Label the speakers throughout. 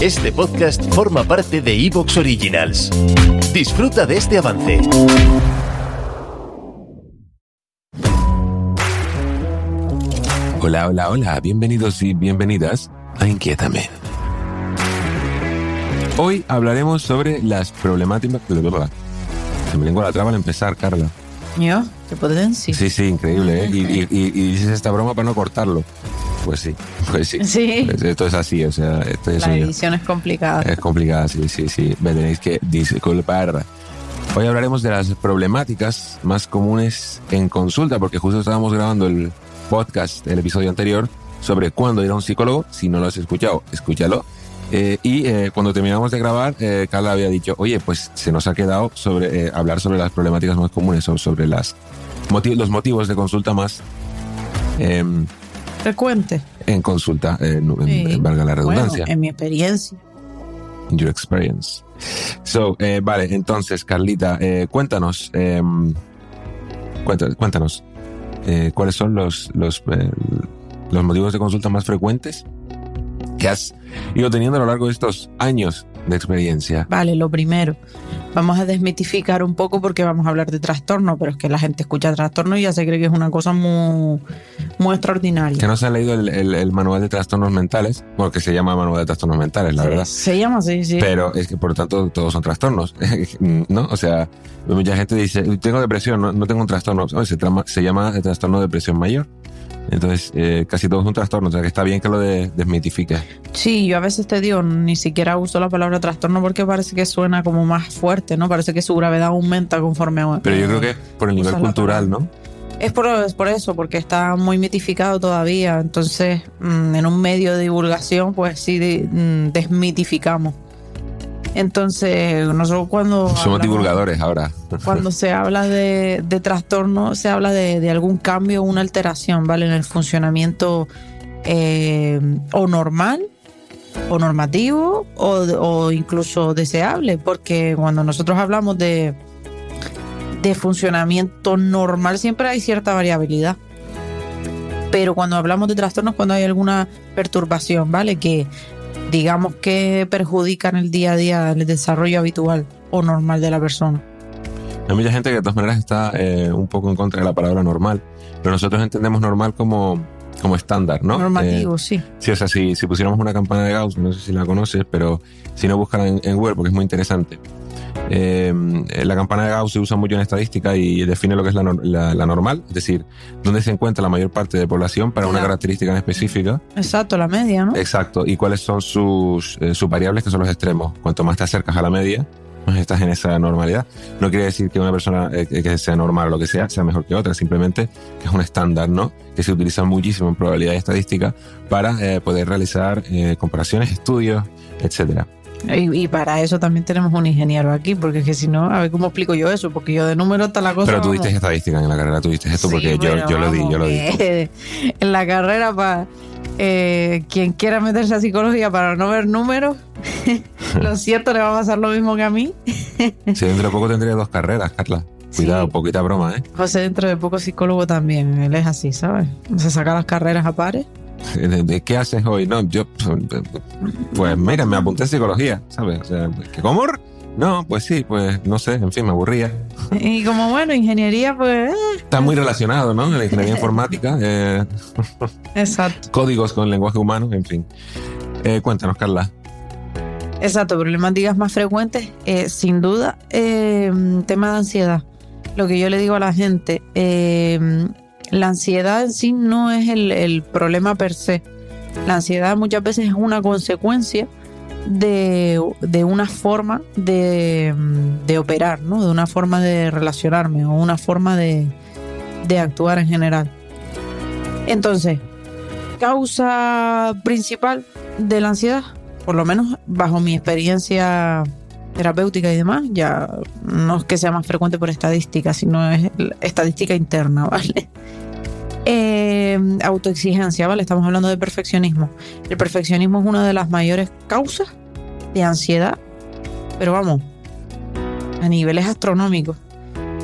Speaker 1: Este podcast forma parte de Evox Originals. Disfruta de este avance.
Speaker 2: Hola, hola, hola. Bienvenidos y bienvenidas a Inquiétame. Hoy hablaremos sobre las problemáticas... Se me lengua la traba al empezar, Carla.
Speaker 3: ¿Yo? ¿Qué potencia?
Speaker 2: Sí, sí, increíble, ¿eh? Y, y- y- y dices esta broma para no cortarlo. Pues sí, pues sí.
Speaker 3: Sí.
Speaker 2: Pues esto es así, o sea, esto es
Speaker 3: La edición es complicada.
Speaker 2: Es complicada, sí, sí, sí. Me tenéis que disculpar. Hoy hablaremos de las problemáticas más comunes en consulta, porque justo estábamos grabando el podcast, el episodio anterior, sobre cuándo ir a un psicólogo. Si no lo has escuchado, escúchalo. Eh, y eh, cuando terminamos de grabar, eh, Carla había dicho, oye, pues se nos ha quedado sobre eh, hablar sobre las problemáticas más comunes o sobre las motiv- los motivos de consulta más em,
Speaker 3: Frecuente.
Speaker 2: en consulta, eh, en-
Speaker 3: Sí.
Speaker 2: en- valga la redundancia.
Speaker 3: Bueno, en mi experiencia.
Speaker 2: your experience. So, eh, vale, entonces, Carlita, eh, cuéntanos, eh, cuenta- cuéntanos, eh, cuáles son los, los, eh, los motivos de consulta más frecuentes que has ido teniendo a lo largo de estos años de experiencia.
Speaker 3: Vale, lo primero. Vamos a desmitificar un poco porque vamos a hablar de trastorno, pero es que la gente escucha trastorno y ya se cree que es una cosa muy, muy extraordinaria.
Speaker 2: Que no se ha leído el, el- el manual de trastornos mentales, bueno, que se llama manual de trastornos mentales, la
Speaker 3: Sí,
Speaker 2: verdad.
Speaker 3: Se llama así, sí.
Speaker 2: Pero es que por lo tanto todos son trastornos, ¿no? O sea, mucha gente dice, tengo depresión, no, no tengo un trastorno. Se, trama- se llama el trastorno de depresión mayor. Entonces, eh, casi todo es un trastorno, o sea que está bien que lo de, desmitifiques.
Speaker 3: Sí, yo a veces te digo, ni siquiera uso la palabra trastorno porque parece que suena como más fuerte, ¿no? Parece que su gravedad aumenta conforme a...
Speaker 2: Pero yo creo que por el nivel cultural, ¿no?
Speaker 3: Es por, es por eso, porque está muy mitificado todavía. Entonces, mm, en un medio de divulgación, pues sí de- mm, desmitificamos. Entonces, nosotros cuando...
Speaker 2: Somos
Speaker 3: hablamos-
Speaker 2: divulgadores ahora.
Speaker 3: Cuando se habla de, de trastorno, se habla de, de algún cambio una alteración, ¿vale? En el funcionamiento eh, o normal, o normativo, o, incluso deseable, porque cuando nosotros hablamos de, de funcionamiento normal, siempre hay cierta variabilidad. Pero cuando hablamos de trastornos, cuando hay alguna perturbación, ¿vale? Que digamos que perjudican el día a día, el desarrollo habitual o normal de la persona.
Speaker 2: Hay mucha gente que de todas maneras está eh, un poco en contra de la palabra normal, pero nosotros entendemos normal como, como estándar, ¿no?
Speaker 3: Normativo,
Speaker 2: Eh,
Speaker 3: sí.
Speaker 2: Sí, o sea, si, si pusiéramos una campana de Gauss, no sé si la conoces, pero si no, búscala en, en Google porque es muy interesante. Eh, la campana de Gauss se usa mucho en estadística y define lo que es la, la- la normal, es decir, dónde se encuentra la mayor parte de población para una
Speaker 3: Claro.
Speaker 2: característica en específica.
Speaker 3: Exacto, la media, ¿no?
Speaker 2: Exacto. Y cuáles son sus, eh, sus variables, que son los extremos. Cuanto más te acercas a la media, estás en esa normalidad. No quiere decir que una persona eh, que sea normal o lo que sea, sea mejor que otra. Simplemente que es un estándar, ¿no? Que se utiliza muchísimo en probabilidad y estadística para eh, poder realizar eh, comparaciones, estudios, etcétera.
Speaker 3: Y, y para eso también tenemos un ingeniero aquí, porque es que si no, a ver cómo explico yo eso, porque yo de número está la cosa.
Speaker 2: Pero tú diste estadística en la carrera, tú diste esto
Speaker 3: Sí,
Speaker 2: porque yo, yo lo di, yo lo di.
Speaker 3: en la carrera, para quien quiera meterse a psicología para no ver números, lo cierto le va a pasar lo mismo que a mí.
Speaker 2: Si dentro de poco tendría dos carreras, Carla. Cuidado,
Speaker 3: Sí.
Speaker 2: poquita broma, ¿eh?
Speaker 3: José, dentro de poco psicólogo también, él es así, ¿sabes? Se saca las carreras a pares.
Speaker 2: ¿De, qué haces hoy? No, yo, pues mira, me apunté a psicología, ¿sabes? O sea, ¿que ¿cómo? No, pues sí, pues no sé, en fin, me aburría.
Speaker 3: Y como bueno, ingeniería, pues. eh,
Speaker 2: Está muy relacionado, ¿no? La ingeniería informática, eh,
Speaker 3: Exacto.
Speaker 2: códigos con lenguaje humano, en fin. Eh, cuéntanos, Carla.
Speaker 3: Exacto, problemáticas más frecuentes, eh, sin duda, eh, tema de ansiedad. Lo que yo le digo a la gente, eh, la ansiedad en sí no es el, el problema per se. La ansiedad muchas veces es una consecuencia de, de una forma de, de operar, ¿no? De una forma de relacionarme o una forma de, de actuar en general. Entonces, causa principal de la ansiedad, por lo menos bajo mi experiencia terapéutica y demás, ya no es que sea más frecuente por estadística, sino es estadística interna, ¿vale? Eh, autoexigencia, ¿vale? Estamos hablando de perfeccionismo. El perfeccionismo es una de las mayores causas de ansiedad, pero vamos, a niveles astronómicos.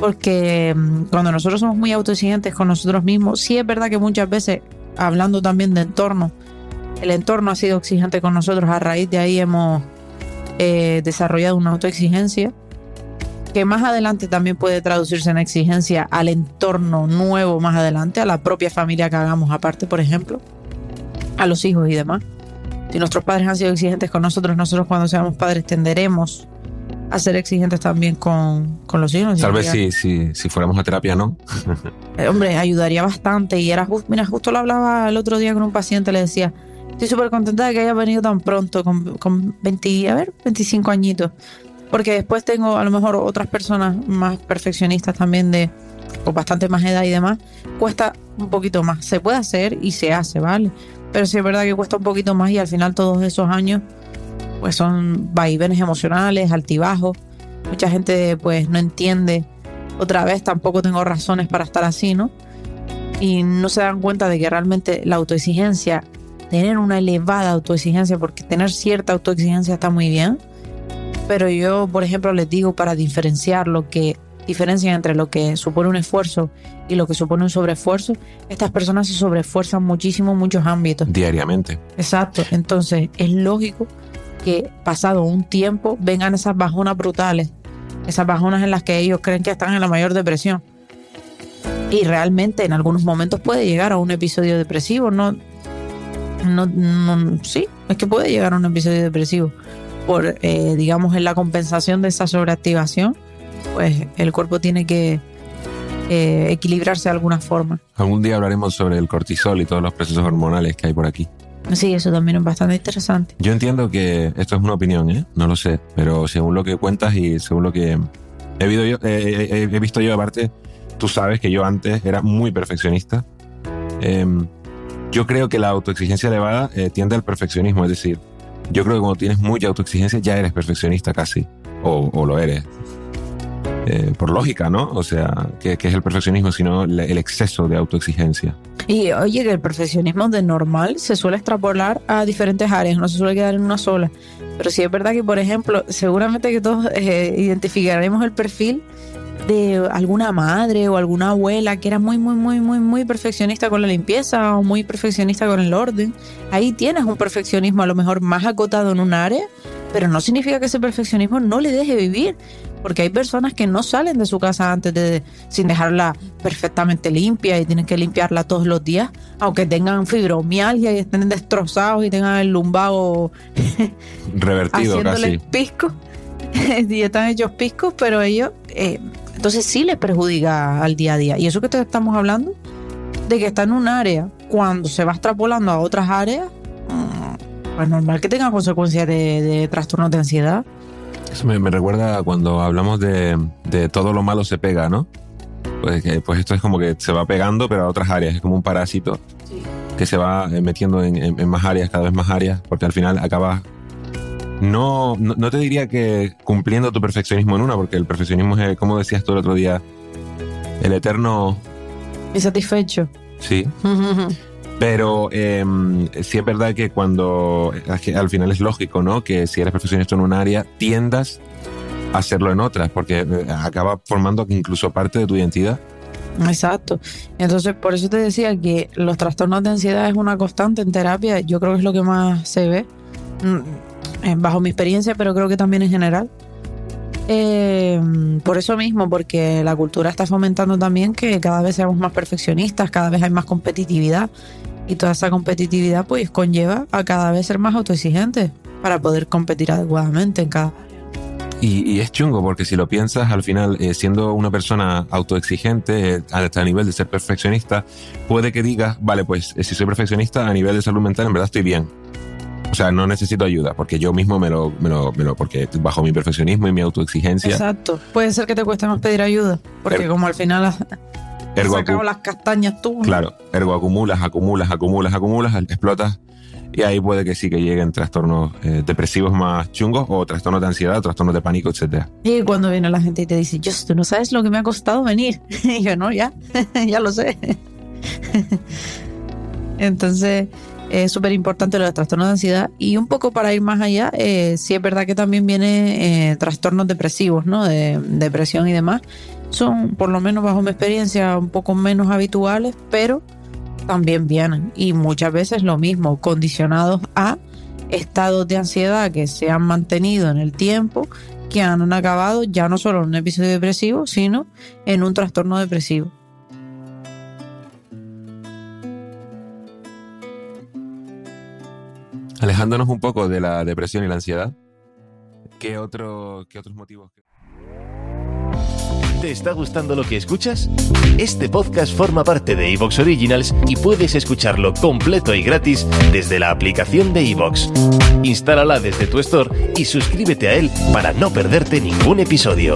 Speaker 3: Porque mm, cuando nosotros somos muy autoexigentes con nosotros mismos, sí es verdad que muchas veces, hablando también de entorno, el entorno ha sido exigente con nosotros, a raíz de ahí hemos eh, desarrollado una autoexigencia que más adelante también puede traducirse en exigencia al entorno nuevo más adelante, a la propia familia que hagamos aparte, por ejemplo, a los hijos y demás. Si nuestros padres han sido exigentes con nosotros, nosotros cuando seamos padres tenderemos a ser exigentes también con, con los hijos.
Speaker 2: Tal vez si, si, si fuéramos a terapia, ¿no?
Speaker 3: Eh, hombre, ayudaría bastante. Y era justo, mira, justo lo hablaba el otro día con un paciente, le decía, estoy súper contenta de que haya venido tan pronto, con, con 20, a ver, 25 añitos. Porque después tengo a lo mejor otras personas más perfeccionistas también de, o bastante más edad y demás. Cuesta un poquito más. Se puede hacer y se hace, ¿vale? Pero sí es verdad que cuesta un poquito más y al final todos esos años pues son vaivenes emocionales, altibajos. Mucha gente pues no entiende. Otra vez tampoco tengo razones para estar así, ¿no? Y no se dan cuenta de que realmente la autoexigencia, tener una elevada autoexigencia, porque tener cierta autoexigencia está muy bien, pero yo, por ejemplo, les digo para diferenciar lo que diferencia entre lo que supone un esfuerzo y lo que supone un sobreesfuerzo, estas personas se sobreesfuerzan muchísimo en muchos ámbitos.
Speaker 2: Diariamente.
Speaker 3: Exacto. Entonces, es lógico que pasado un tiempo vengan esas bajonas brutales, esas bajonas en las que ellos creen que están en la mayor depresión. Y realmente en algunos momentos puede llegar a un episodio depresivo, no, no, no sí, es que puede llegar a un episodio depresivo por, eh, digamos, en la compensación de esa sobreactivación, pues el cuerpo tiene que eh, equilibrarse de alguna forma.
Speaker 2: Algún día hablaremos sobre el cortisol y todos los procesos hormonales que hay por aquí.
Speaker 3: Sí, eso también es bastante interesante.
Speaker 2: Yo entiendo que esto es una opinión, ¿eh? No lo sé, pero según lo que cuentas y según lo que he, visto yo, he visto yo aparte, tú sabes que yo antes era muy perfeccionista. Em, yo creo que la autoexigencia elevada eh, tiende al perfeccionismo, es decir, yo creo que cuando tienes mucha autoexigencia ya eres perfeccionista casi, o, lo eres. Eh, por lógica, ¿no? O sea, que, es el perfeccionismo, sino el exceso de autoexigencia.
Speaker 3: Y oye, que el perfeccionismo de normal se suele extrapolar a diferentes áreas, no se suele quedar en una sola. Pero sí es verdad que, por ejemplo, seguramente que todos eh, identificaremos el perfil de alguna madre o alguna abuela que era muy, muy, muy, muy, muy perfeccionista con la limpieza o muy perfeccionista con el orden. Ahí tienes un perfeccionismo a lo mejor más acotado en un área, pero no significa que ese perfeccionismo no le deje vivir. Porque hay personas que no salen de su casa antes de sin dejarla perfectamente limpia y tienen que limpiarla todos los días, aunque tengan fibromialgia y estén destrozados y tengan el lumbago
Speaker 2: revertido casi.
Speaker 3: pisco y están hechos piscos, pero ellos eh, entonces sí les perjudica al día a día. Y eso que te estamos hablando, de que está en un área, cuando se va extrapolando a otras áreas, mm, pues normal que tenga consecuencias de, trastornos de ansiedad.
Speaker 2: Eso me, recuerda cuando hablamos de, todo lo malo se pega, ¿no? Pues, pues, esto es como que se va pegando, pero a otras áreas, es como un parásito que se va eh, metiendo en, en, más áreas, cada vez más áreas, porque al final acaba no, no, te diría que cumpliendo tu perfeccionismo en una, porque el perfeccionismo es, como decías tú el otro día, el eterno...
Speaker 3: Insatisfecho.
Speaker 2: Sí. Pero eh, sí es verdad que cuando, al final es lógico, ¿no? Que si eres perfeccionista en un área, tiendas a hacerlo en otras, porque eh, acaba formando incluso parte de tu identidad.
Speaker 3: Exacto. Entonces, por eso te decía que los trastornos de ansiedad es una constante en terapia. Yo creo que es lo que más se ve mm, bajo mi experiencia, pero creo que también en general. Eh, por eso mismo, porque la cultura está fomentando también que cada vez seamos más perfeccionistas, cada vez hay más competitividad y toda esa competitividad pues conlleva a cada vez ser más autoexigentes para poder competir adecuadamente en cada
Speaker 2: y, es chungo porque si lo piensas, al final, eh, siendo una persona autoexigente hasta a nivel de ser perfeccionista, puede que digas, vale, pues si soy perfeccionista a nivel de salud mental, en verdad estoy bien. O sea, no necesito ayuda, porque yo mismo me lo, me lo, me lo porque bajo mi perfeccionismo y mi autoexigencia.
Speaker 3: Exacto. Puede ser que te cueste más pedir ayuda, porque er- como al final has, ergo sacado las castañas tú.
Speaker 2: Claro, ergo acumulas, acumulas, acumulas, acumulas, explotas Y ahí puede que sí que lleguen trastornos eh, depresivos más chungos o trastornos de ansiedad, trastornos de pánico, etc.
Speaker 3: Y cuando viene la gente y te dice, Just, tú no sabes lo que me ha costado venir. Y yo, no, ya, ya lo sé. Entonces, es súper importante lo de trastornos de ansiedad. Y un poco para ir más allá, eh, sí es verdad que también viene eh, trastornos depresivos, ¿no? De depresión y demás. Son, por lo menos bajo mi experiencia, un poco menos habituales, pero también vienen. Y muchas veces lo mismo, condicionados a estados de ansiedad que se han mantenido en el tiempo, que han acabado ya no solo en un episodio depresivo, sino en un trastorno depresivo.
Speaker 2: Alejándonos un poco de la depresión y la ansiedad, ¿qué, otro, qué otros motivos?
Speaker 1: ¿Te está gustando lo que escuchas? Este podcast forma parte de Evox Originals y puedes escucharlo completo y gratis desde la aplicación de Evox. Instálala desde tu store y suscríbete a él para no perderte ningún episodio.